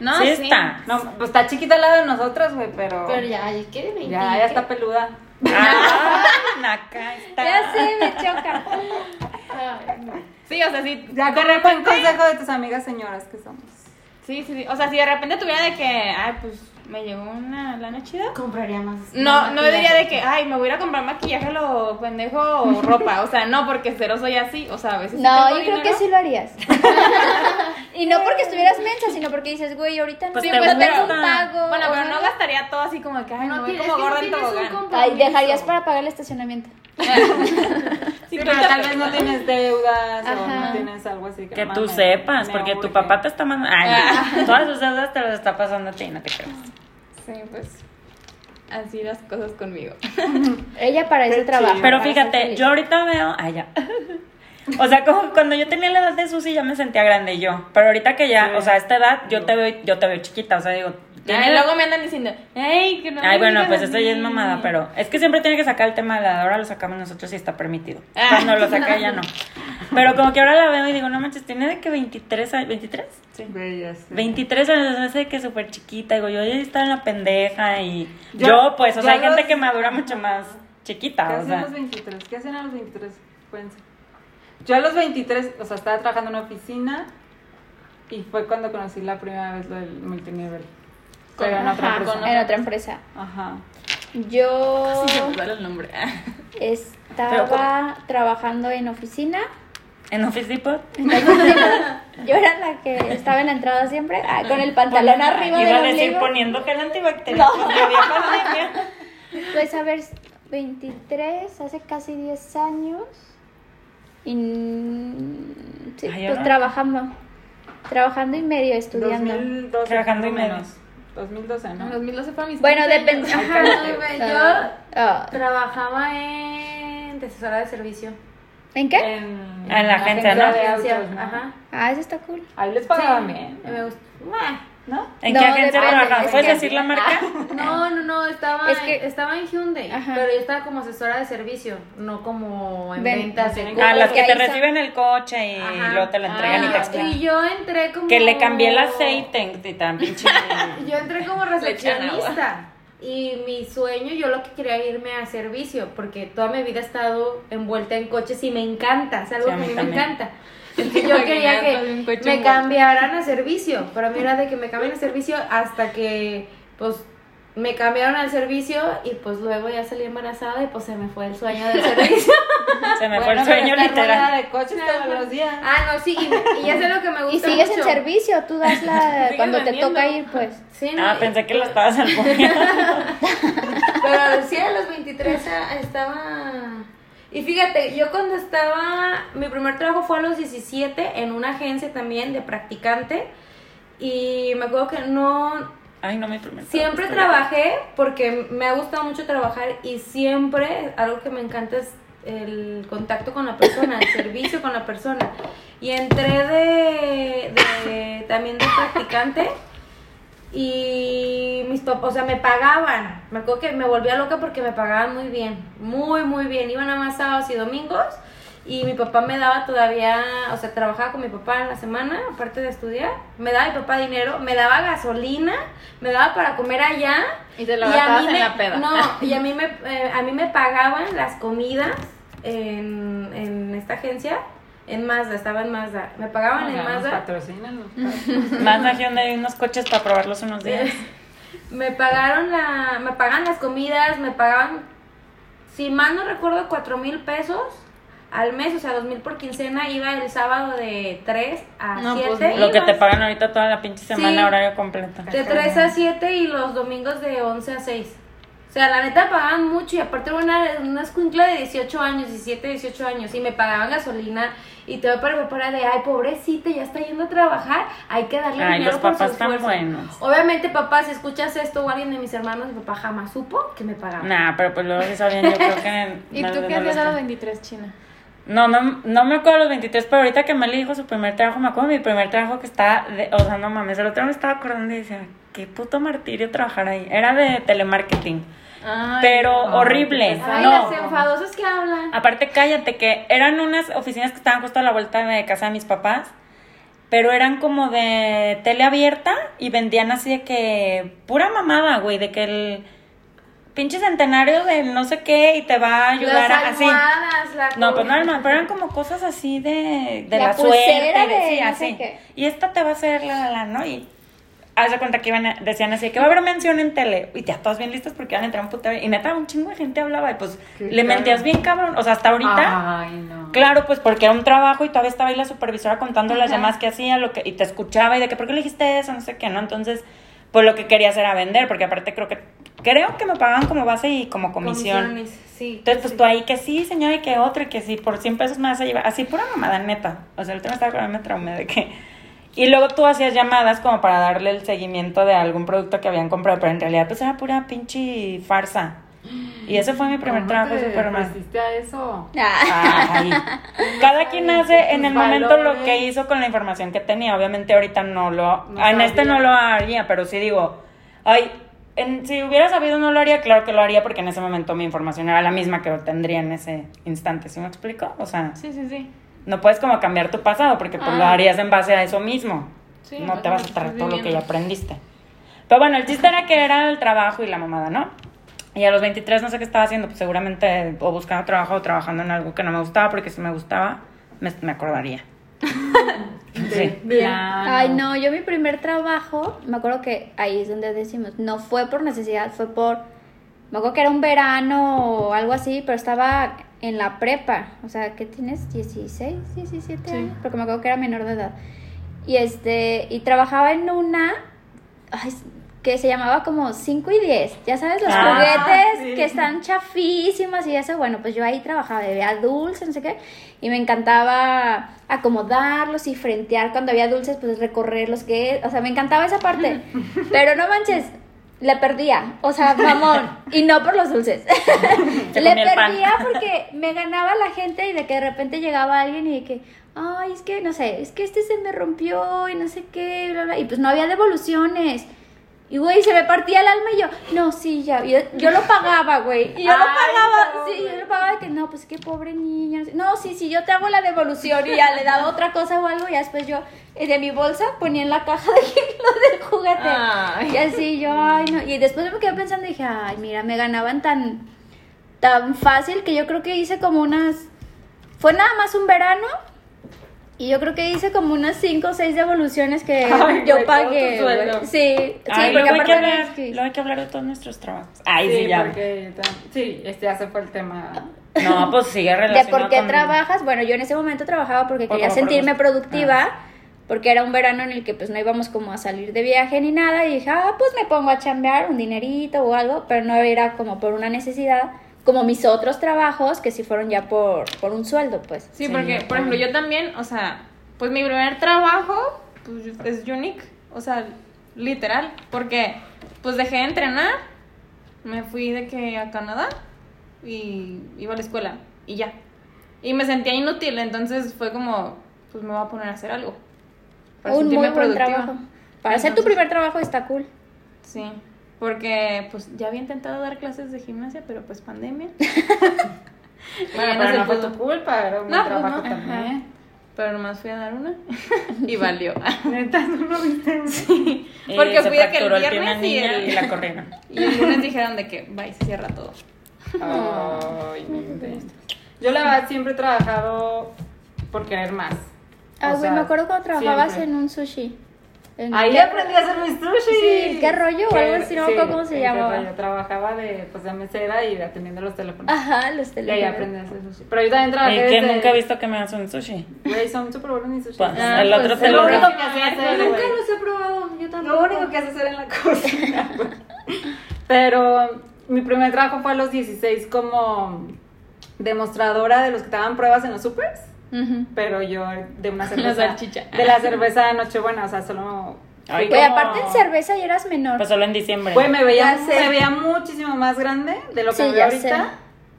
No, sí está. No, pues está chiquita al lado de nosotros, güey, pero, Pero ya, ya quiere 20. ya, ya está peluda. Ah, acá está. Ya sí, me choca. Sí, o sea, sí. Ya de un repente- consejo de tus amigas señoras que somos. Sí, sí, sí. O sea, si de repente tuviera de que, ay, pues me llegó una lana chida. Compraría más. No, más no diría de que, ay, me voy a ir a comprar maquillaje lo pendejo o ropa. O sea, no, porque cero soy así. O sea, a veces. No, tengo yo creo que sí lo harías. y no porque estuvieras mensa, sino porque dices, güey, ahorita no Pues sí, te pues tengo un pago. Bueno, pero no gastaría todo así como que, ay, No me voy como gorda en tobogán. Ay, dejarías para pagar el estacionamiento. Sí, pero tal vez no tienes deudas o no tienes algo así que Que tú sepas, me porque tu papá te está mandando. Ay, todas sus deudas te las está pasando a ti, no te creas. Sí, pues. Así las cosas conmigo. Ella para trabaja. chido. Pero fíjate, yo ahorita veo. Ay, ya. O sea, como cuando yo tenía la edad de Susi ya me sentía grande yo. Pero ahorita que ya, Sí. o sea, a esta edad yo te veo, yo te veo chiquita. O sea, digo. Y tiene- luego me andan diciendo, ay, que no. Ay, bueno, pues esto ya es así". mamada, pero es que siempre tiene que sacar el tema de. Ahora lo sacamos nosotros y está permitido. Ah. Cuando lo saca ella no. Pero como que ahora la veo y digo, no manches, tiene de que 23 años. ¿23? Sí. Bellas. sí. 23 años, me hace que súper chiquita. Digo, yo ya estaba en la pendeja y Yo- yo, pues, o sea, hay gente que madura mucho más ¿Qué chiquita, o hacían sea. a los 23? ¿Qué hacían a los 23? Cuéntense. Yo a los 23, o sea, estaba trabajando en una oficina y fue cuando conocí la primera vez lo del multinivel. Pero en otra Ajá, empresa. con En otra empresa. Ajá. Yo Sí, se me sale el nombre. estaba trabajando en oficina. En oficina. Yo era la que estaba en la entrada siempre, ah, con el pantalón arriba Iba a del decir ombligo. poniendo gel antibacterial. porque había pandemia. Pues a ver, 23, hace casi 10 años. Y sí, Ay, pues trabajando. Trabajando y medio estudiando. 2012. Trabajando y menos. 2012, En ¿no? 2012 fue mis Bueno, 15 años. depende. Yo Ah, trabajaba en de asesora de servicio. ¿En qué? En, en la agencia, ¿no? autos, ¿no? Ajá. Ah, eso está cool. Ahí les pagaban bien. Me gustó. ¿No? ¿En No, qué agencia trabajas? ¿Puedes que- decir la marca? No, no, no, estaba, Es que- estaba en Hyundai, Ajá. pero yo estaba como asesora de servicio, no como en Ven- ventas. en Ah, las que que te reciben el coche y Ajá. luego te lo entregan y te Ah, explican. Y yo entré como... Que le cambié el aceite y tan pinche. Yo entré como recepcionista. Y mi sueño, yo lo que quería era irme a servicio, porque toda mi vida he estado envuelta en coches y me encanta, es algo Sí, a que a mí mí me encanta. Yo quería que coche me cambiaran a servicio, pero a mí era de que me cambien a servicio hasta que, pues, me cambiaron al servicio y pues luego ya salí embarazada y pues se me fue el sueño del servicio. Se me fue Bueno, el sueño literal. de coches todos los días. ah, no, sí, y, me- y eso es lo que me gusta Y sigues mucho. en servicio, tú das la. Cuando te toca ir, pues. Sí, no, Ah, y- pensé que lo estabas alboroteando. Pero sí, a los 23 a- estaba... Y fíjate, yo cuando estaba, mi primer trabajo fue a los 17 en una agencia también de practicante y me acuerdo que no, Ay, no me prometo. siempre trabajé porque me ha gustado mucho trabajar y siempre algo que me encanta es el contacto con la persona, el servicio con la persona. Y entré de, de- también de practicante y mis papás, o sea, me pagaban. Me acuerdo que me volvía loca porque me pagaban muy bien, muy, muy bien. Iban a más sábados y domingos y mi papá me daba todavía, o sea, trabajaba con mi papá en la semana, aparte de estudiar. Me daba mi papá dinero, me daba gasolina, me daba para comer allá. Y te lo a gastabas mí en me- la peda. No, y a mí me, eh, a mí me pagaban las comidas en, en esta agencia. En Mazda, estaba en Mazda. Me pagaban en Mazda. Más región de unos coches para probarlos unos días. Me pagaron la, me pagan las comidas, me pagaban, si mal no recuerdo, cuatro mil pesos al mes, o sea, dos mil por quincena, iba el sábado de 3 a No, pues, 7. Lo que te pagan ahorita toda la pinche semana, Sí. horario completo. De 3 a 7 y los domingos de 11 a 6. O sea, la neta pagaban mucho y aparte era una, una escuincla de 18 años, 17, 18 años y me pagaban gasolina y todo para era de, ay, pobrecita, ya está yendo a trabajar, hay que darle Ay, dinero los por su papás están esfuerzo". buenos. Obviamente, papá, si escuchas esto o alguien de mis hermanos, mi papá jamás supo que me pagaba. Nah, pero pues luego sí sabían, yo creo que... ¿Y no- tú qué hacías a los 23, China? No, no, no me acuerdo los 23, pero ahorita que Meli dijo su primer trabajo, me acuerdo de mi primer trabajo que estaba, de, o sea, no mames, el otro me estaba acordando y decía, qué puto martirio trabajar ahí. Era de telemarketing, pero horrible. Ay, no. las enfadosas que hablan. Aparte, cállate, que eran unas oficinas que estaban justo a la vuelta de casa de mis papás, pero eran como de tele abierta y vendían así de que pura mamada, güey, de que el pinche centenario del no sé qué y te va a ayudar las a así. la No, pues no, pero eran como cosas así de, de La suerte, de, de sí, no así. Y esta te va a hacer la, la, la, ¿no? Y haz de cuenta que iban a- decían así, que va a haber mención en tele. Y ya todos bien listos porque iban a entrar un putero. Y neta, un chingo de gente hablaba y pues le mentías bien cabrón. O sea, hasta ahorita. Ay, no. Claro, pues porque era un trabajo y todavía estaba ahí la supervisora contando las demás que hacía lo que, y te escuchaba y de que, ¿por qué le dijiste eso? No sé qué, ¿no? Entonces, pues lo que querías era vender, porque aparte creo que, creo que me pagaban como base y como comisión. Comisiones, sí. Entonces, pues sí. tú ahí que sí, señora, y que otro, y que sí, por 100 pesos me vas a llevar. Así, pura mamada, neta. O sea, el tema estaba con me traumé de que. Y luego tú hacías llamadas como para darle el seguimiento de algún producto que habían comprado, pero en realidad, pues era pura pinche farsa. Y ese fue mi primer ¿Cómo trabajo mal. ofreciste a eso? Ah. Ay. Cada quien hace en el momento lo que hizo con la información que tenía. Obviamente ahorita no lo... No en este no lo haría, pero sí digo, ay, en- si hubiera sabido no lo haría, claro que lo haría porque en ese momento mi información era la misma que tendría en ese instante. ¿Sí me explico? O sea, Sí, sí, sí. No puedes como cambiar tu pasado porque pues lo Ah. harías en base a eso mismo. Sí, no te vas a lo traer todo lo que ya aprendiste. Pero bueno, el chiste era que era el trabajo y la mamada, ¿no? Y a los 23 no sé qué estaba haciendo, pues seguramente o buscando trabajo o trabajando en algo que no me gustaba, porque si me gustaba, me, me acordaría. Sí. Bien. Ay, no, yo mi primer trabajo, me acuerdo que ahí es donde decimos, no fue por necesidad, fue por, me acuerdo que era un verano o algo así, pero estaba en la prepa, o sea, ¿qué tienes? 16, 17 Sí. años, porque me acuerdo que era menor de edad. Y este, y trabajaba en una, ay, que se llamaba como 5 y 10, ya sabes, los Ah, juguetes sí. que están chafísimos y eso, bueno, pues yo ahí trabajaba, bebía dulce, no sé qué, y me encantaba acomodarlos y frentear cuando había dulces, pues recorrerlos, que, o sea, me encantaba esa parte, pero no manches, le perdía, o sea, mamón, y no por los dulces, le perdía porque me ganaba la gente y de que de repente llegaba alguien y de que, ay, es que, no sé, es que este se me rompió y no sé qué, bla, bla, y pues no había devoluciones. Y, güey, se me partía el alma y yo, no, sí, ya. Yo, yo lo pagaba, güey. Y yo lo pagaba. no, sí, yo lo pagaba de que, no, pues qué pobre niña. No, sí, sí, yo te hago la devolución y ya le daba otra cosa o algo. Y ya después yo, eh, de mi bolsa, ponía en la caja de lo del juguete. Ay. Y así yo, ay, no. Y después me quedé pensando y dije, ay, mira, me ganaban tan, tan fácil que yo creo que hice como unas. Fue nada más un verano. Y yo creo que hice como unas 5 o 6 devoluciones que Ay, yo pagué. tu. Sí, sí, porque aparte que hablar, sí. luego hay que hablar de todos nuestros trabajos. Ay, sí, ya. porque sí, este ya se fue el tema. No, pues sigue de relacionado por qué con- trabajas. Bueno, yo en ese momento trabajaba porque Por quería sentirme por productiva, porque era un verano en el que pues no íbamos como a salir de viaje ni nada y dije, ah, pues me pongo a chambear un dinerito o algo, pero no era como por una necesidad, como mis otros trabajos que sí fueron ya por, por un sueldo, pues. Sí, Sí, porque, yo por ejemplo, yo también, o sea, pues mi primer trabajo pues, es unique, o sea, literal, porque pues dejé de entrenar, me fui de que a Canadá y iba a la escuela y ya. Y me sentía inútil, entonces fue como, pues me voy a poner a hacer algo. para un muy buen trabajo. Para hacer tu primer trabajo está cool. Sí, porque pues ya había intentado dar clases de gimnasia, pero pues pandemia. Bueno, pero se no fue tu culpa, era un No, pues, trabajo no, también. Pero nomás fui a dar una y valió. Neta, tú no viste una. Sí, porque fui de que el viernes y el, y la corrieron. y el lunes dijeron de que, bye, se cierra todo. Ay. Yo la verdad siempre he trabajado por querer más. Ah, güey, me acuerdo cuando trabajabas siempre. en un sushi. En Ahí ¿qué- aprendí a hacer mi sushi. Sí, ¿qué rollo? O algo así, no Sí, cómo se ¿en qué llamaba. rollo? Trabajaba de, pues, de mesera y de atendiendo los teléfonos. Ajá, los y ahí teléfonos. aprendí a hacer sushi. Pero yo también trabajé Y que desde- nunca he visto que me un sushi. Güey, son súper buenos mis sushi. Pues, Ah, el pues, otro es te es lo único que Pero hacer, nunca los he probado, yo tampoco. Lo único que hace hacer en la cocina. Pero mi primer trabajo fue a los 16 como demostradora de los que te daban pruebas en los supers. Pero yo de una cerveza. salchicha. De la cerveza de Nochebuena, o sea, solo. Ay, aparte en cerveza ya eras menor. Pues solo en diciembre. Güey, me veía, me veía muchísimo más grande de lo que Sí, veo ahorita.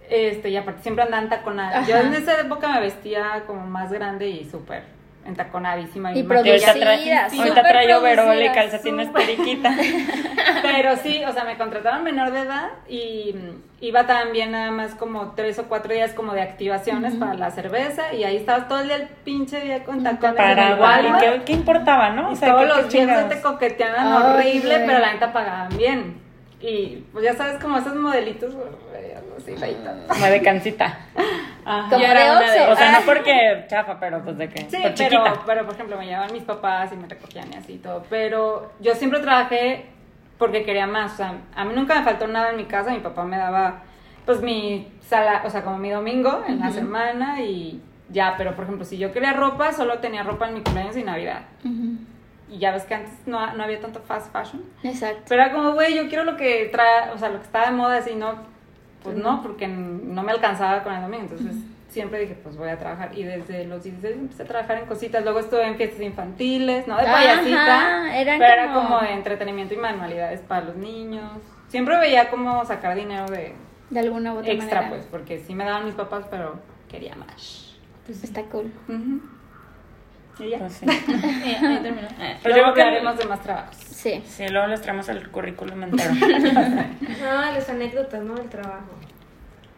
Este, y aparte siempre andaba entaconada. Yo Ajá. en esa época me vestía como más grande y súper entaconadísima. Y producidas, ahorita trae overol y calcetines periquita. Pero sí, o sea, me contrataron menor de edad y mm, iba también nada más como tres o cuatro días como de activaciones para la cerveza y ahí estabas todo el día el pinche día con tacones Para Walmart. ¿y ¿qué, qué importaba, no? Y O sea, todos ¿qué- qué los chingados? te coqueteaban horrible, pero la neta pagaban bien. Y pues ya sabes, como esos modelitos, algo así, feitos. Como de cancita. Ajá. Como de Oxxo. O sea, no Ah. porque chafa, pero pues de que. Sí, pues pero, pero por ejemplo me llevaban mis papás y me recogían y así y todo. Pero yo siempre trabajé porque quería más. O sea, a mí nunca me faltó nada en mi casa. Mi papá me daba pues mi sala, o sea, como mi domingo en la semana y ya. Pero por ejemplo, si yo quería ropa, solo tenía ropa en mi cumpleaños y Navidad. Y ya ves que antes no, no había tanto fast fashion. Exacto. Pero era como, güey, yo quiero lo que trae, o sea, lo que está de moda, así, no, pues no, porque no me alcanzaba con el domingo, entonces siempre dije, pues voy a trabajar. Y desde los 16 empecé a trabajar en cositas, luego estuve en fiestas infantiles, ¿no? De Ajá, payasita, eran pero era como- de entretenimiento y manualidades para los niños. Siempre veía cómo sacar dinero de De alguna u otra extra, manera. pues, porque sí me daban mis papás, pero quería más. Está cool. Y ya. Pues sí. Eh, ahí terminó. Pues Pero yo luego creo que hablaremos de más trabajos. Sí. Sí, luego les traemos el currículum entero. No, las anécdotas, ¿no? Del trabajo.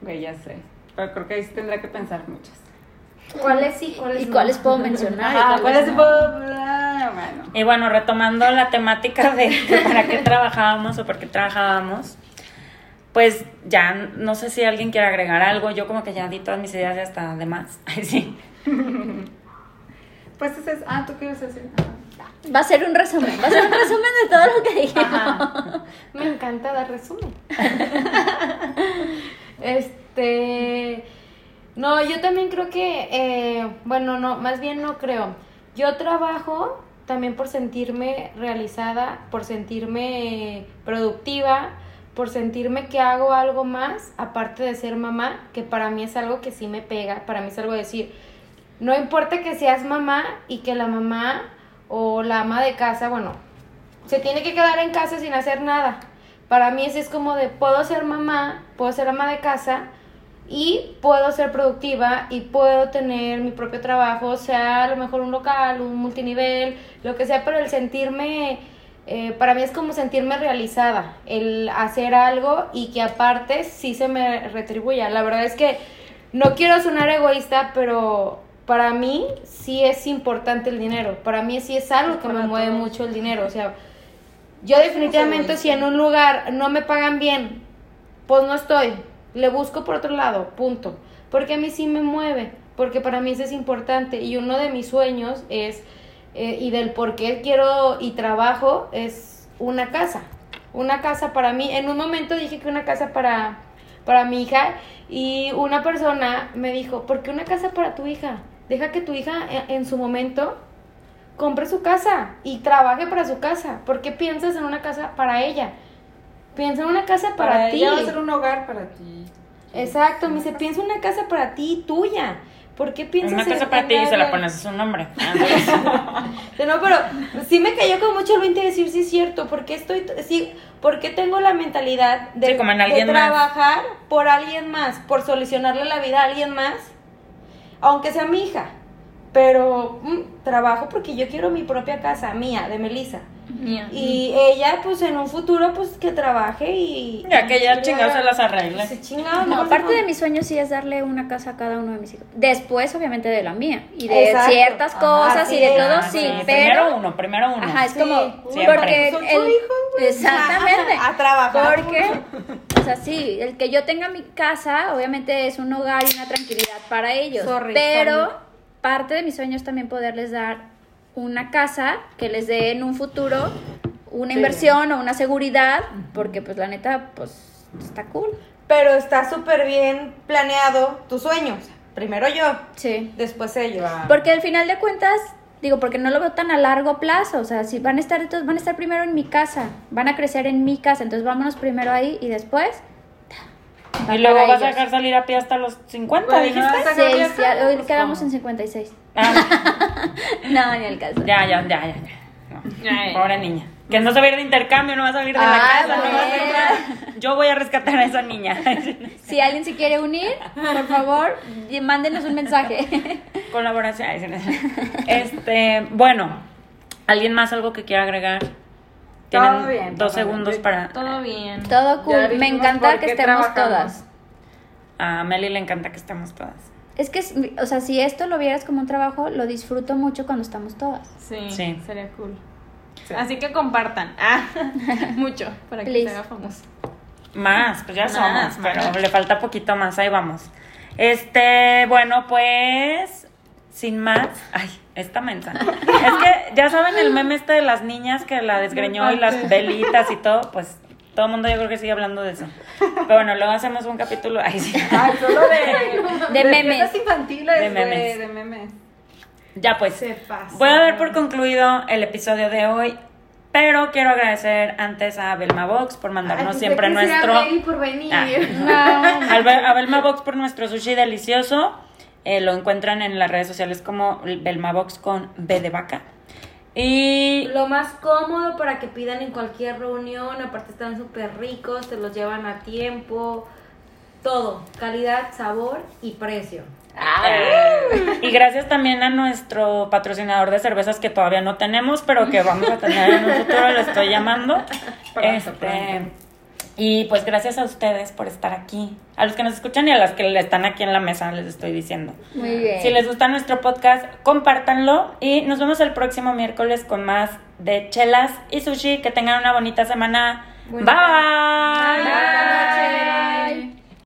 Güey, ya sé. Pero creo que ahí sí tendrá que pensar muchas. ¿Cuáles sí, cuáles ¿Y no? cuáles puedo mencionar? y Ah, ¿cuál es no? el pueblo? Bueno. Y bueno, retomando la temática de, de para qué trabajábamos o por qué trabajábamos, pues ya no sé si alguien quiere agregar algo. Yo como que ya di todas mis ideas y hasta de más. Ay, sí. Pues ese es. Ah, ¿tú a decir? Va a ser un resumen. Va a ser un resumen de todo lo que dijimos. Ajá. Me encanta dar resumen. este. No, yo también creo que. eh, bueno, no, más bien no creo. Yo trabajo también por sentirme realizada, por sentirme productiva, por sentirme que hago algo más, aparte de ser mamá, que para mí es algo que sí me pega. Para mí es algo de decir. No importa que seas mamá y que la mamá o la ama de casa, bueno, se tiene que quedar en casa sin hacer nada. Para mí ese es como de puedo ser mamá, puedo ser ama de casa y puedo ser productiva y puedo tener mi propio trabajo, sea a lo mejor un local, un multinivel, lo que sea, pero el sentirme, eh, para mí es como sentirme realizada, el hacer algo y que aparte sí se me retribuya. La verdad es que no quiero sonar egoísta, pero para mí sí es importante el dinero, para mí sí es algo que me mueve todos. mucho el dinero, o sea, yo definitivamente si en un lugar no me pagan bien, pues no estoy. Le busco por otro lado, punto. Porque a mí sí me mueve, porque para mí eso es importante. Y uno de mis sueños es, eh, y del por qué quiero y trabajo, es una casa. Una casa para mí. En un momento dije que una casa para, para mi hija y una persona me dijo, ¿por qué una casa para tu hija? Deja que tu hija en- en su momento compre su casa y trabaje para su casa. ¿Por qué piensas en una casa para ella? Piensa en una casa para, ti. ella va a ser un hogar para ti. Exacto, me dice, piensa una casa para ti, tuya. ¿Por qué piensas Una en- casa para en ti y se la pones a su nombre. No, pero sí me cayó con mucho el 20 decir, sí es cierto, ¿por qué estoy, sí, por qué tengo la mentalidad de, Sí, como en de alguien más. trabajar por alguien más, por solucionarle la vida a alguien más, aunque sea mi hija? Pero mm, trabajo porque yo quiero mi propia casa, mía, de Melissa. Y ella, pues en un futuro, pues que trabaje y... Ya que ya chingados se las arregle. Se chingado, No, mejor parte de mis sueños sí es darle una casa a cada uno de mis hijos. Después, obviamente, de la mía. Y de Exacto. ciertas Ajá, cosas y de es. todo, sí. Primero Pero. uno, primero uno. Ajá, es Sí, como. siempre. Porque. Son el- hijos, güey. Exactamente. A trabajar. Porque. Sea, sí, el que yo tenga mi casa, obviamente es un hogar y una tranquilidad para ellos. Sorry, pero sorry. parte de mi sueño es también poderles dar una casa que les dé en un futuro una inversión o una seguridad. Porque, pues, la neta, pues, está cool. Pero está súper bien planeado tus sueños. Primero yo, Sí. después ellos. Porque al final de cuentas, digo, porque no lo veo tan a largo plazo, o sea, si van a estar, entonces van a estar primero en mi casa, van a crecer en mi casa, entonces vámonos primero ahí y después... Y luego vas a dejar salir a pie hasta los 50, Bueno, dijiste. ya ya, hoy pues, quedamos ¿cómo? en 56. Ah, No, ni al caso. ya, ya, ya, ya. ya. No. Pobre niña. Que no se va a ir de intercambio, no va a salir de la Ah, casa. no va a nada. Yo voy a rescatar a esa niña. Si alguien se quiere unir, por favor, mándenos un mensaje. Colaboración. Este, bueno, ¿alguien más algo que quiera agregar? Tienen Todo bien. dos segundos para... Todo bien. Todo cool, me encanta que estemos trabajamos. todas. A Meli le encanta que estemos todas. Es que, o sea, si esto lo vieras como un trabajo, lo disfruto mucho cuando estamos todas. Sí, Sí. sería cool. Así que compartan. Ah, mucho para que Please. se haga famoso. Más, pues ya Más, somos, más. pero le falta poquito más, ahí vamos. Este, bueno, pues, sin más, ay, esta mensa. Es que ya saben el meme este de las niñas que la desgreñó y las velitas y todo, pues todo el mundo yo creo que sigue hablando de eso. Pero bueno, luego hacemos un capítulo, ay, sí. Ay, solo de, De memes. infantiles, De memes. de memes. Ya pues, Se pasa. voy a dar por concluido el episodio de hoy, pero quiero agradecer antes a Belma Box por mandarnos Ay, siempre nuestro... Mary por venir. Ah. Be- a Belma Box por nuestro sushi delicioso. Eh, lo encuentran en las redes sociales como Belma Box con B de vaca. Y Lo más cómodo para que pidan en cualquier reunión, aparte están súper ricos, te los llevan a tiempo, todo, calidad, sabor y precio. Eh, y gracias también a nuestro patrocinador de cervezas que todavía no tenemos, pero que vamos a tener en un futuro, lo estoy llamando. Pronto, Este, pronto. Y pues gracias a ustedes por estar aquí. A los que nos escuchan y a las que están aquí en la mesa, les estoy diciendo. Muy bien. Si les gusta nuestro podcast, compártanlo y nos vemos el próximo miércoles con más de chelas y sushi. Que tengan una bonita semana. Bonita. Bye. Bye.